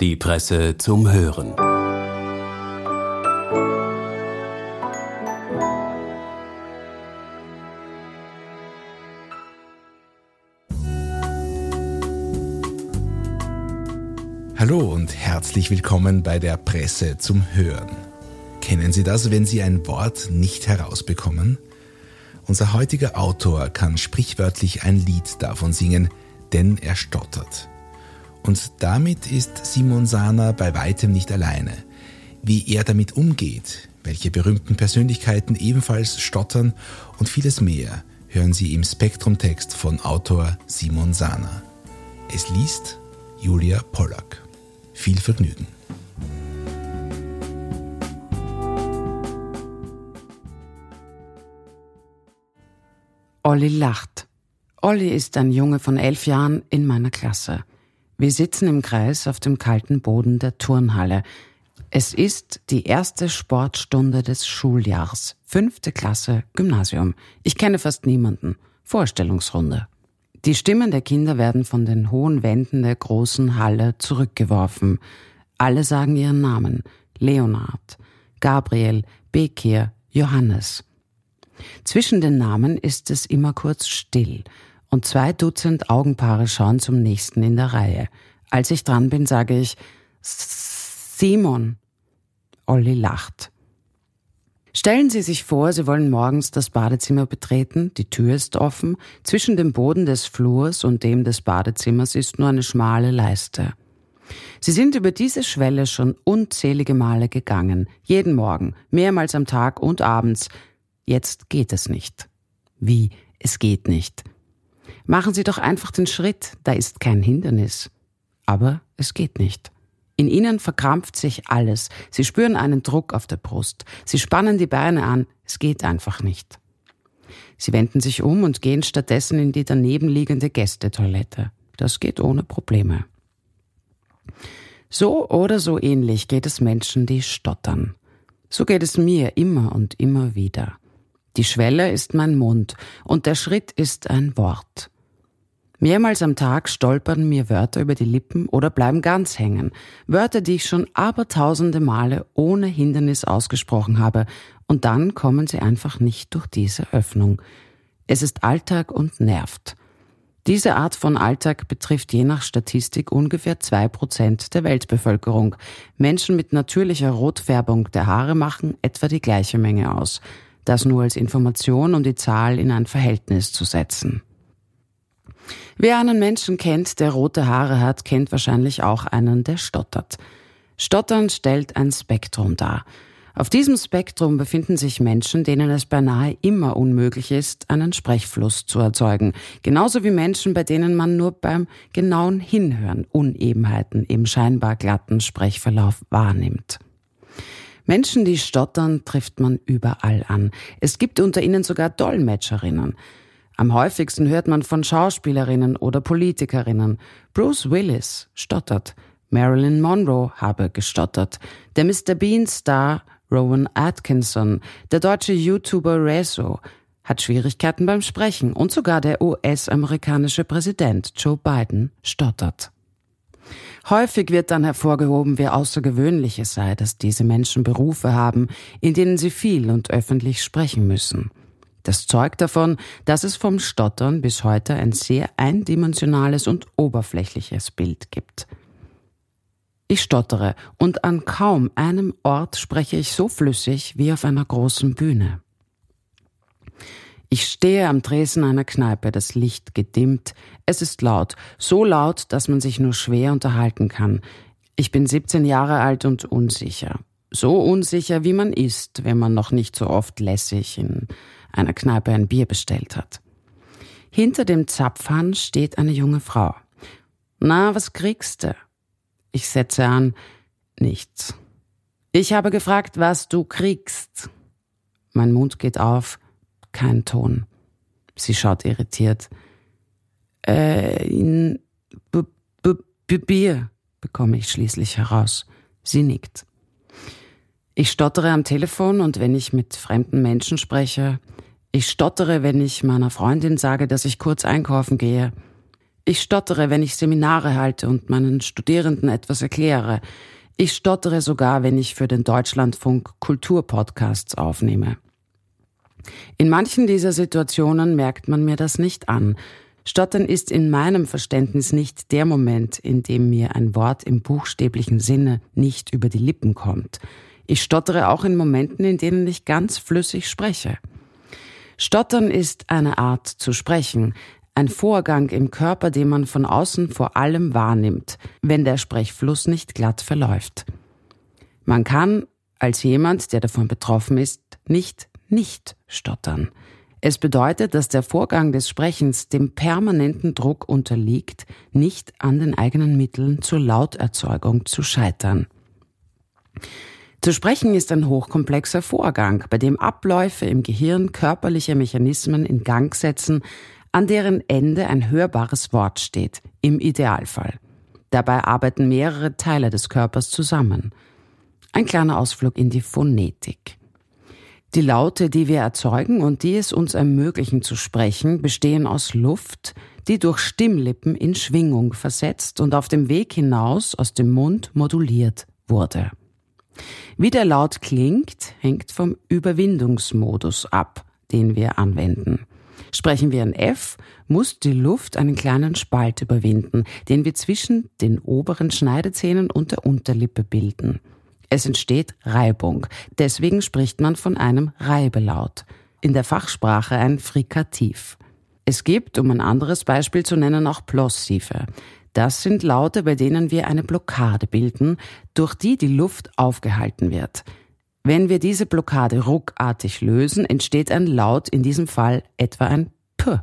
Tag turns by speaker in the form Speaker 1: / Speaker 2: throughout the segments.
Speaker 1: Die Presse zum Hören.
Speaker 2: Hallo und herzlich willkommen bei der Presse zum Hören. Kennen Sie das, wenn Sie ein Wort nicht herausbekommen? Unser heutiger Autor kann sprichwörtlich ein Lied davon singen, denn er stottert. Und damit ist Simon Sana bei weitem nicht alleine. Wie er damit umgeht, welche berühmten Persönlichkeiten ebenfalls stottern und vieles mehr hören Sie im Spektrumtext von Autor Simon Sana. Es liest Julia Pollack. Viel Vergnügen.
Speaker 3: Olli lacht. Olli ist ein Junge von elf Jahren in meiner Klasse. Wir sitzen im Kreis auf dem kalten Boden der Turnhalle. Es ist die erste Sportstunde des Schuljahrs. Fünfte Klasse Gymnasium. Ich kenne fast niemanden. Vorstellungsrunde. Die Stimmen der Kinder werden von den hohen Wänden der großen Halle zurückgeworfen. Alle sagen ihren Namen. Leonard, Gabriel, Bekir, Johannes. Zwischen den Namen ist es immer kurz still und zwei Dutzend Augenpaare schauen zum nächsten in der Reihe. Als ich dran bin, sage ich Simon. Olli lacht. Stellen Sie sich vor, Sie wollen morgens das Badezimmer betreten, die Tür ist offen, zwischen dem Boden des Flurs und dem des Badezimmers ist nur eine schmale Leiste. Sie sind über diese Schwelle schon unzählige Male gegangen, jeden Morgen, mehrmals am Tag und abends. Jetzt geht es nicht. Wie? Es geht nicht. Machen Sie doch einfach den Schritt, da ist kein Hindernis. Aber es geht nicht. In ihnen verkrampft sich alles. Sie spüren einen Druck auf der Brust. Sie spannen die Beine an. Es geht einfach nicht. Sie wenden sich um und gehen stattdessen in die daneben liegende Gästetoilette. Das geht ohne Probleme. So oder so ähnlich geht es Menschen, die stottern. So geht es mir immer und immer wieder. Die Schwelle ist mein Mund und der Schritt ist ein Wort. Mehrmals am Tag stolpern mir Wörter über die Lippen oder bleiben ganz hängen. Wörter, die ich schon abertausende Male ohne Hindernis ausgesprochen habe. Und dann kommen sie einfach nicht durch diese Öffnung. Es ist Alltag und nervt. Diese Art von Alltag betrifft je nach Statistik ungefähr zwei Prozent der Weltbevölkerung. Menschen mit natürlicher Rotfärbung der Haare machen etwa die gleiche Menge aus. Das nur als Information, um die Zahl in ein Verhältnis zu setzen. Wer einen Menschen kennt, der rote Haare hat, kennt wahrscheinlich auch einen, der stottert. Stottern stellt ein Spektrum dar. Auf diesem Spektrum befinden sich Menschen, denen es beinahe immer unmöglich ist, einen Sprechfluss zu erzeugen. Genauso wie Menschen, bei denen man nur beim genauen Hinhören Unebenheiten im scheinbar glatten Sprechverlauf wahrnimmt. Menschen, die stottern, trifft man überall an. Es gibt unter ihnen sogar Dolmetscherinnen. Am häufigsten hört man von Schauspielerinnen oder Politikerinnen. Bruce Willis stottert. Marilyn Monroe habe gestottert. Der Mr. Bean-Star Rowan Atkinson, der deutsche YouTuber Rezo, hat Schwierigkeiten beim Sprechen und sogar der US-amerikanische Präsident Joe Biden stottert. Häufig wird dann hervorgehoben, wie außergewöhnlich es sei, dass diese Menschen Berufe haben, in denen sie viel und öffentlich sprechen müssen. Das zeugt davon, dass es vom Stottern bis heute ein sehr eindimensionales und oberflächliches Bild gibt. Ich stottere und an kaum einem Ort spreche ich so flüssig wie auf einer großen Bühne. Ich stehe am Tresen einer Kneipe, das Licht gedimmt. Es ist laut, so laut, dass man sich nur schwer unterhalten kann. Ich bin 17 Jahre alt und unsicher. So unsicher, wie man ist, wenn man noch nicht so oft lässig in einer Kneipe ein Bier bestellt hat. Hinter dem Zapfhahn steht eine junge Frau. Na, was kriegst du? Ich setze an, nichts. Ich habe gefragt, was du kriegst. Mein Mund geht auf, kein Ton. Sie schaut irritiert. Äh, in B B B Bier, bekomme ich schließlich heraus. Sie nickt. Ich stottere am Telefon und wenn ich mit fremden Menschen spreche, ich stottere, wenn ich meiner Freundin sage, dass ich kurz einkaufen gehe. Ich stottere, wenn ich Seminare halte und meinen Studierenden etwas erkläre. Ich stottere sogar, wenn ich für den Deutschlandfunk Kulturpodcasts aufnehme. In manchen dieser Situationen merkt man mir das nicht an. Stottern ist in meinem Verständnis nicht der Moment, in dem mir ein Wort im buchstäblichen Sinne nicht über die Lippen kommt. Ich stottere auch in Momenten, in denen ich ganz flüssig spreche. Stottern ist eine Art zu sprechen, ein Vorgang im Körper, den man von außen vor allem wahrnimmt, wenn der Sprechfluss nicht glatt verläuft. Man kann, als jemand, der davon betroffen ist, nicht nicht stottern. Es bedeutet, dass der Vorgang des Sprechens dem permanenten Druck unterliegt, nicht an den eigenen Mitteln zur Lauterzeugung zu scheitern. Zu sprechen ist ein hochkomplexer Vorgang, bei dem Abläufe im Gehirn körperliche Mechanismen in Gang setzen, an deren Ende ein hörbares Wort steht, im Idealfall. Dabei arbeiten mehrere Teile des Körpers zusammen. Ein kleiner Ausflug in die Phonetik. Die Laute, die wir erzeugen und die es uns ermöglichen zu sprechen, bestehen aus Luft, die durch Stimmlippen in Schwingung versetzt und auf dem Weg hinaus aus dem Mund moduliert wurde. Wie der Laut klingt, hängt vom Überwindungsmodus ab, den wir anwenden. Sprechen wir ein F, muss die Luft einen kleinen Spalt überwinden, den wir zwischen den oberen Schneidezähnen und der Unterlippe bilden. Es entsteht Reibung. Deswegen spricht man von einem Reibelaut. In der Fachsprache ein Frikativ. Es gibt, um ein anderes Beispiel zu nennen, auch Plossive. Das sind Laute, bei denen wir eine Blockade bilden, durch die die Luft aufgehalten wird. Wenn wir diese Blockade ruckartig lösen, entsteht ein Laut, in diesem Fall etwa ein P.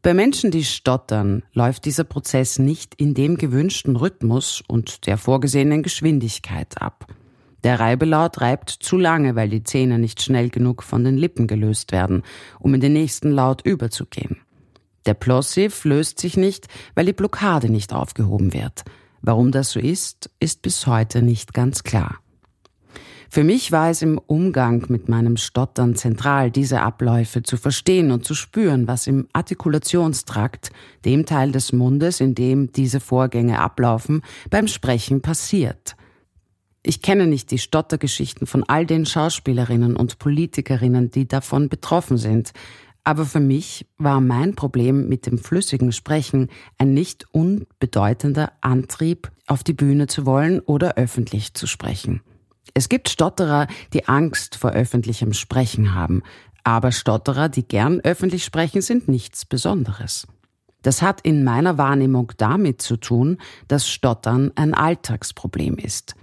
Speaker 3: Bei Menschen, die stottern, läuft dieser Prozess nicht in dem gewünschten Rhythmus und der vorgesehenen Geschwindigkeit ab. Der Reibelaut reibt zu lange, weil die Zähne nicht schnell genug von den Lippen gelöst werden, um in den nächsten Laut überzugehen. Der Plossiv löst sich nicht, weil die Blockade nicht aufgehoben wird. Warum das so ist, ist bis heute nicht ganz klar. Für mich war es im Umgang mit meinem Stottern zentral, diese Abläufe zu verstehen und zu spüren, was im Artikulationstrakt, dem Teil des Mundes, in dem diese Vorgänge ablaufen, beim Sprechen passiert. Ich kenne nicht die Stottergeschichten von all den Schauspielerinnen und Politikerinnen, die davon betroffen sind. Aber für mich war mein Problem mit dem flüssigen Sprechen ein nicht unbedeutender Antrieb, auf die Bühne zu wollen oder öffentlich zu sprechen. Es gibt Stotterer, die Angst vor öffentlichem Sprechen haben, aber Stotterer, die gern öffentlich sprechen, sind nichts Besonderes. Das hat in meiner Wahrnehmung damit zu tun, dass Stottern ein Alltagsproblem ist.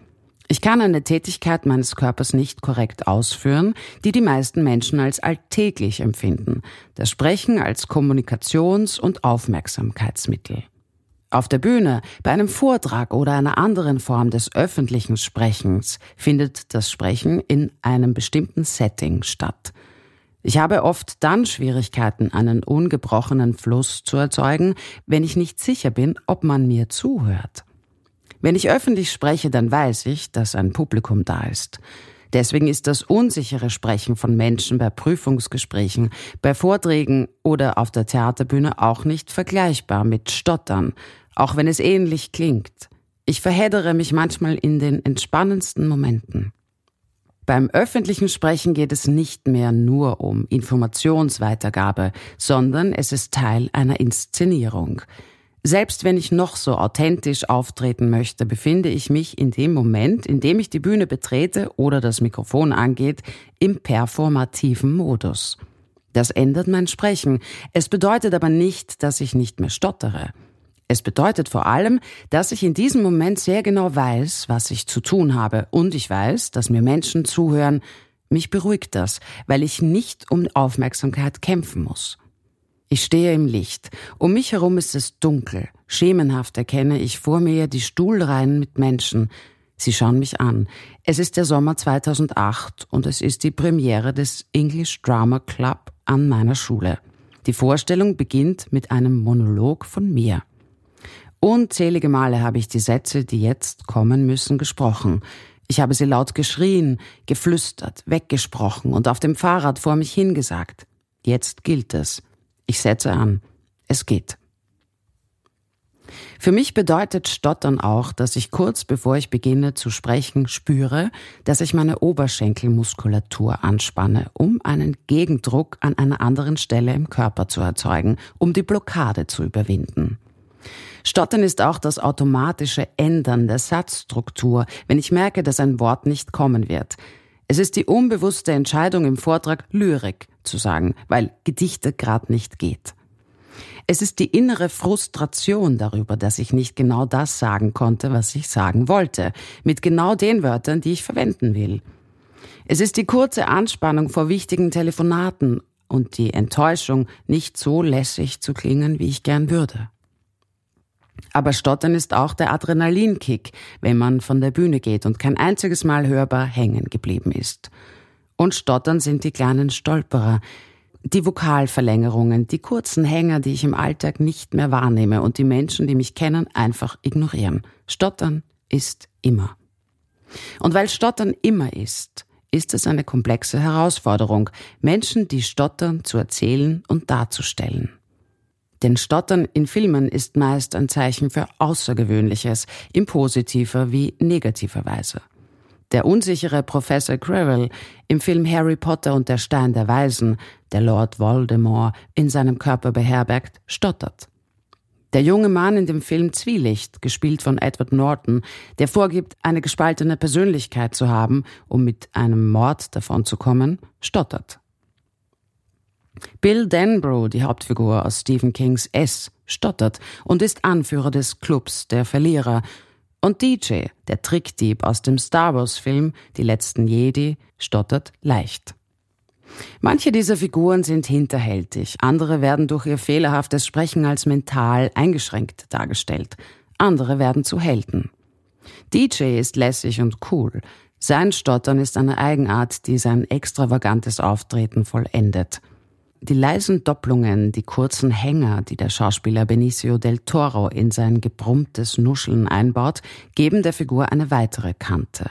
Speaker 3: Ich kann eine Tätigkeit meines Körpers nicht korrekt ausführen, die die meisten Menschen als alltäglich empfinden, das Sprechen als Kommunikations- und Aufmerksamkeitsmittel. Auf der Bühne, bei einem Vortrag oder einer anderen Form des öffentlichen Sprechens findet das Sprechen in einem bestimmten Setting statt. Ich habe oft dann Schwierigkeiten, einen ungebrochenen Fluss zu erzeugen, wenn ich nicht sicher bin, ob man mir zuhört. Wenn ich öffentlich spreche, dann weiß ich, dass ein Publikum da ist. Deswegen ist das unsichere Sprechen von Menschen bei Prüfungsgesprächen, bei Vorträgen oder auf der Theaterbühne auch nicht vergleichbar mit Stottern, auch wenn es ähnlich klingt. Ich verheddere mich manchmal in den entspannendsten Momenten. Beim öffentlichen Sprechen geht es nicht mehr nur um Informationsweitergabe, sondern es ist Teil einer Inszenierung. Selbst wenn ich noch so authentisch auftreten möchte, befinde ich mich in dem Moment, in dem ich die Bühne betrete oder das Mikrofon angeht, im performativen Modus. Das ändert mein Sprechen. Es bedeutet aber nicht, dass ich nicht mehr stottere. Es bedeutet vor allem, dass ich in diesem Moment sehr genau weiß, was ich zu tun habe und ich weiß, dass mir Menschen zuhören. Mich beruhigt das, weil ich nicht um Aufmerksamkeit kämpfen muss. Ich stehe im Licht. Um mich herum ist es dunkel. Schemenhaft erkenne ich vor mir die Stuhlreihen mit Menschen. Sie schauen mich an. Es ist der Sommer 2008 und es ist die Premiere des English Drama Club an meiner Schule. Die Vorstellung beginnt mit einem Monolog von mir. Unzählige Male habe ich die Sätze, die jetzt kommen müssen, gesprochen. Ich habe sie laut geschrien, geflüstert, weggesprochen und auf dem Fahrrad vor mich hingesagt. Jetzt gilt es. Ich setze an. Es geht. Für mich bedeutet Stottern auch, dass ich kurz bevor ich beginne zu sprechen spüre, dass ich meine Oberschenkelmuskulatur anspanne, um einen Gegendruck an einer anderen Stelle im Körper zu erzeugen, um die Blockade zu überwinden. Stottern ist auch das automatische Ändern der Satzstruktur, wenn ich merke, dass ein Wort nicht kommen wird. Es ist die unbewusste Entscheidung im Vortrag Lyrik zu sagen, weil Gedichte grad nicht geht. Es ist die innere Frustration darüber, dass ich nicht genau das sagen konnte, was ich sagen wollte, mit genau den Wörtern, die ich verwenden will. Es ist die kurze Anspannung vor wichtigen Telefonaten und die Enttäuschung, nicht so lässig zu klingen, wie ich gern würde. Aber Stottern ist auch der Adrenalinkick, wenn man von der Bühne geht und kein einziges Mal hörbar hängen geblieben ist. Und Stottern sind die kleinen Stolperer, die Vokalverlängerungen, die kurzen Hänger, die ich im Alltag nicht mehr wahrnehme und die Menschen, die mich kennen, einfach ignorieren. Stottern ist immer. Und weil Stottern immer ist, ist es eine komplexe Herausforderung, Menschen, die stottern, zu erzählen und darzustellen. Denn Stottern in Filmen ist meist ein Zeichen für Außergewöhnliches, in positiver wie negativer Weise. Der unsichere Professor Quirrell im Film Harry Potter und der Stein der Weisen, der Lord Voldemort in seinem Körper beherbergt, stottert. Der junge Mann in dem Film Zwielicht, gespielt von Edward Norton, der vorgibt, eine gespaltene Persönlichkeit zu haben, um mit einem Mord davonzukommen, stottert. Bill Denbrough, die Hauptfigur aus Stephen Kings S, stottert und ist Anführer des Clubs der Verlierer und DJ, der Trickdieb aus dem Star Wars-Film Die letzten Jedi, stottert leicht. Manche dieser Figuren sind hinterhältig, andere werden durch ihr fehlerhaftes Sprechen als mental eingeschränkt dargestellt, andere werden zu Helden. DJ ist lässig und cool. Sein Stottern ist eine Eigenart, die sein extravagantes Auftreten vollendet. Die leisen Doppelungen, die kurzen Hänger, die der Schauspieler Benicio del Toro in sein gebrummtes Nuscheln einbaut, geben der Figur eine weitere Kante.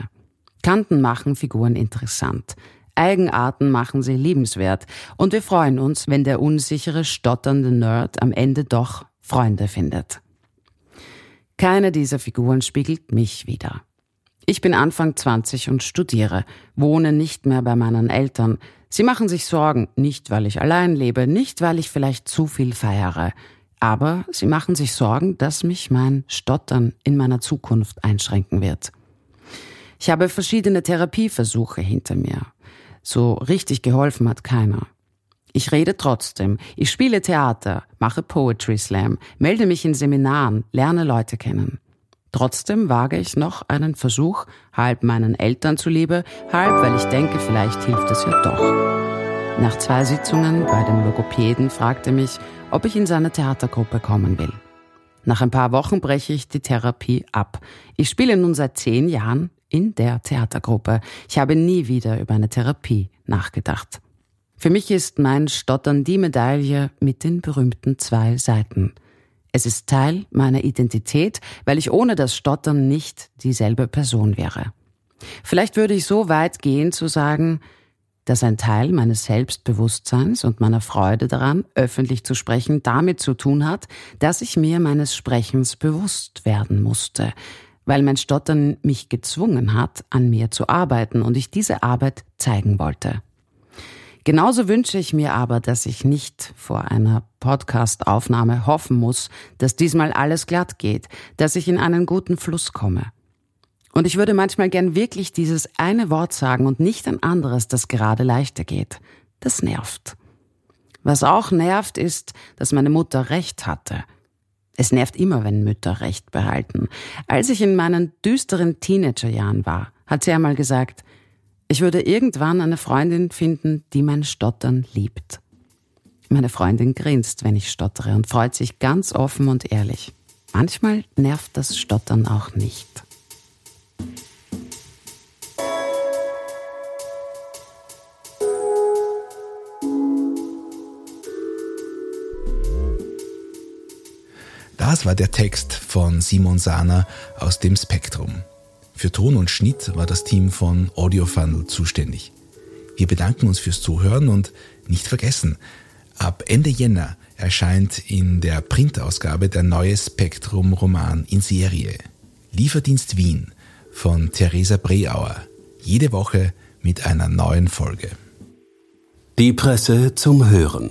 Speaker 3: Kanten machen Figuren interessant. Eigenarten machen sie liebenswert. Und wir freuen uns, wenn der unsichere, stotternde Nerd am Ende doch Freunde findet. Keine dieser Figuren spiegelt mich wieder. Ich bin Anfang 20 und studiere, wohne nicht mehr bei meinen Eltern, Sie machen sich Sorgen, nicht weil ich allein lebe, nicht weil ich vielleicht zu viel feiere, aber sie machen sich Sorgen, dass mich mein Stottern in meiner Zukunft einschränken wird. Ich habe verschiedene Therapieversuche hinter mir. So richtig geholfen hat keiner. Ich rede trotzdem. Ich spiele Theater, mache Poetry Slam, melde mich in Seminaren, lerne Leute kennen. Trotzdem wage ich noch einen Versuch, halb meinen Eltern zuliebe, halb weil ich denke, vielleicht hilft es ja doch. Nach zwei Sitzungen bei dem Logopäden fragte mich, ob ich in seine Theatergruppe kommen will. Nach ein paar Wochen breche ich die Therapie ab. Ich spiele nun seit zehn Jahren in der Theatergruppe. Ich habe nie wieder über eine Therapie nachgedacht. Für mich ist mein Stottern die Medaille mit den berühmten zwei Seiten – es ist Teil meiner Identität, weil ich ohne das Stottern nicht dieselbe Person wäre. Vielleicht würde ich so weit gehen zu sagen, dass ein Teil meines Selbstbewusstseins und meiner Freude daran, öffentlich zu sprechen, damit zu tun hat, dass ich mir meines Sprechens bewusst werden musste, weil mein Stottern mich gezwungen hat, an mir zu arbeiten und ich diese Arbeit zeigen wollte. Genauso wünsche ich mir aber, dass ich nicht vor einer Podcast-Aufnahme hoffen muss, dass diesmal alles glatt geht, dass ich in einen guten Fluss komme. Und ich würde manchmal gern wirklich dieses eine Wort sagen und nicht ein anderes, das gerade leichter geht. Das nervt. Was auch nervt, ist, dass meine Mutter recht hatte. Es nervt immer, wenn Mütter recht behalten. Als ich in meinen düsteren Teenagerjahren war, hat sie einmal gesagt, ich würde irgendwann eine Freundin finden, die mein Stottern liebt. Meine Freundin grinst, wenn ich stottere und freut sich ganz offen und ehrlich. Manchmal nervt das Stottern auch nicht.
Speaker 2: Das war der Text von Simon Sahner aus dem Spektrum. Für Ton und Schnitt war das Team von Audio Funnel zuständig. Wir bedanken uns fürs Zuhören und nicht vergessen, ab Ende Jänner erscheint in der Printausgabe der neue Spektrum-Roman in Serie. Lieferdienst Wien von Theresa Breauer. Jede Woche mit einer neuen Folge.
Speaker 1: Die Presse zum Hören.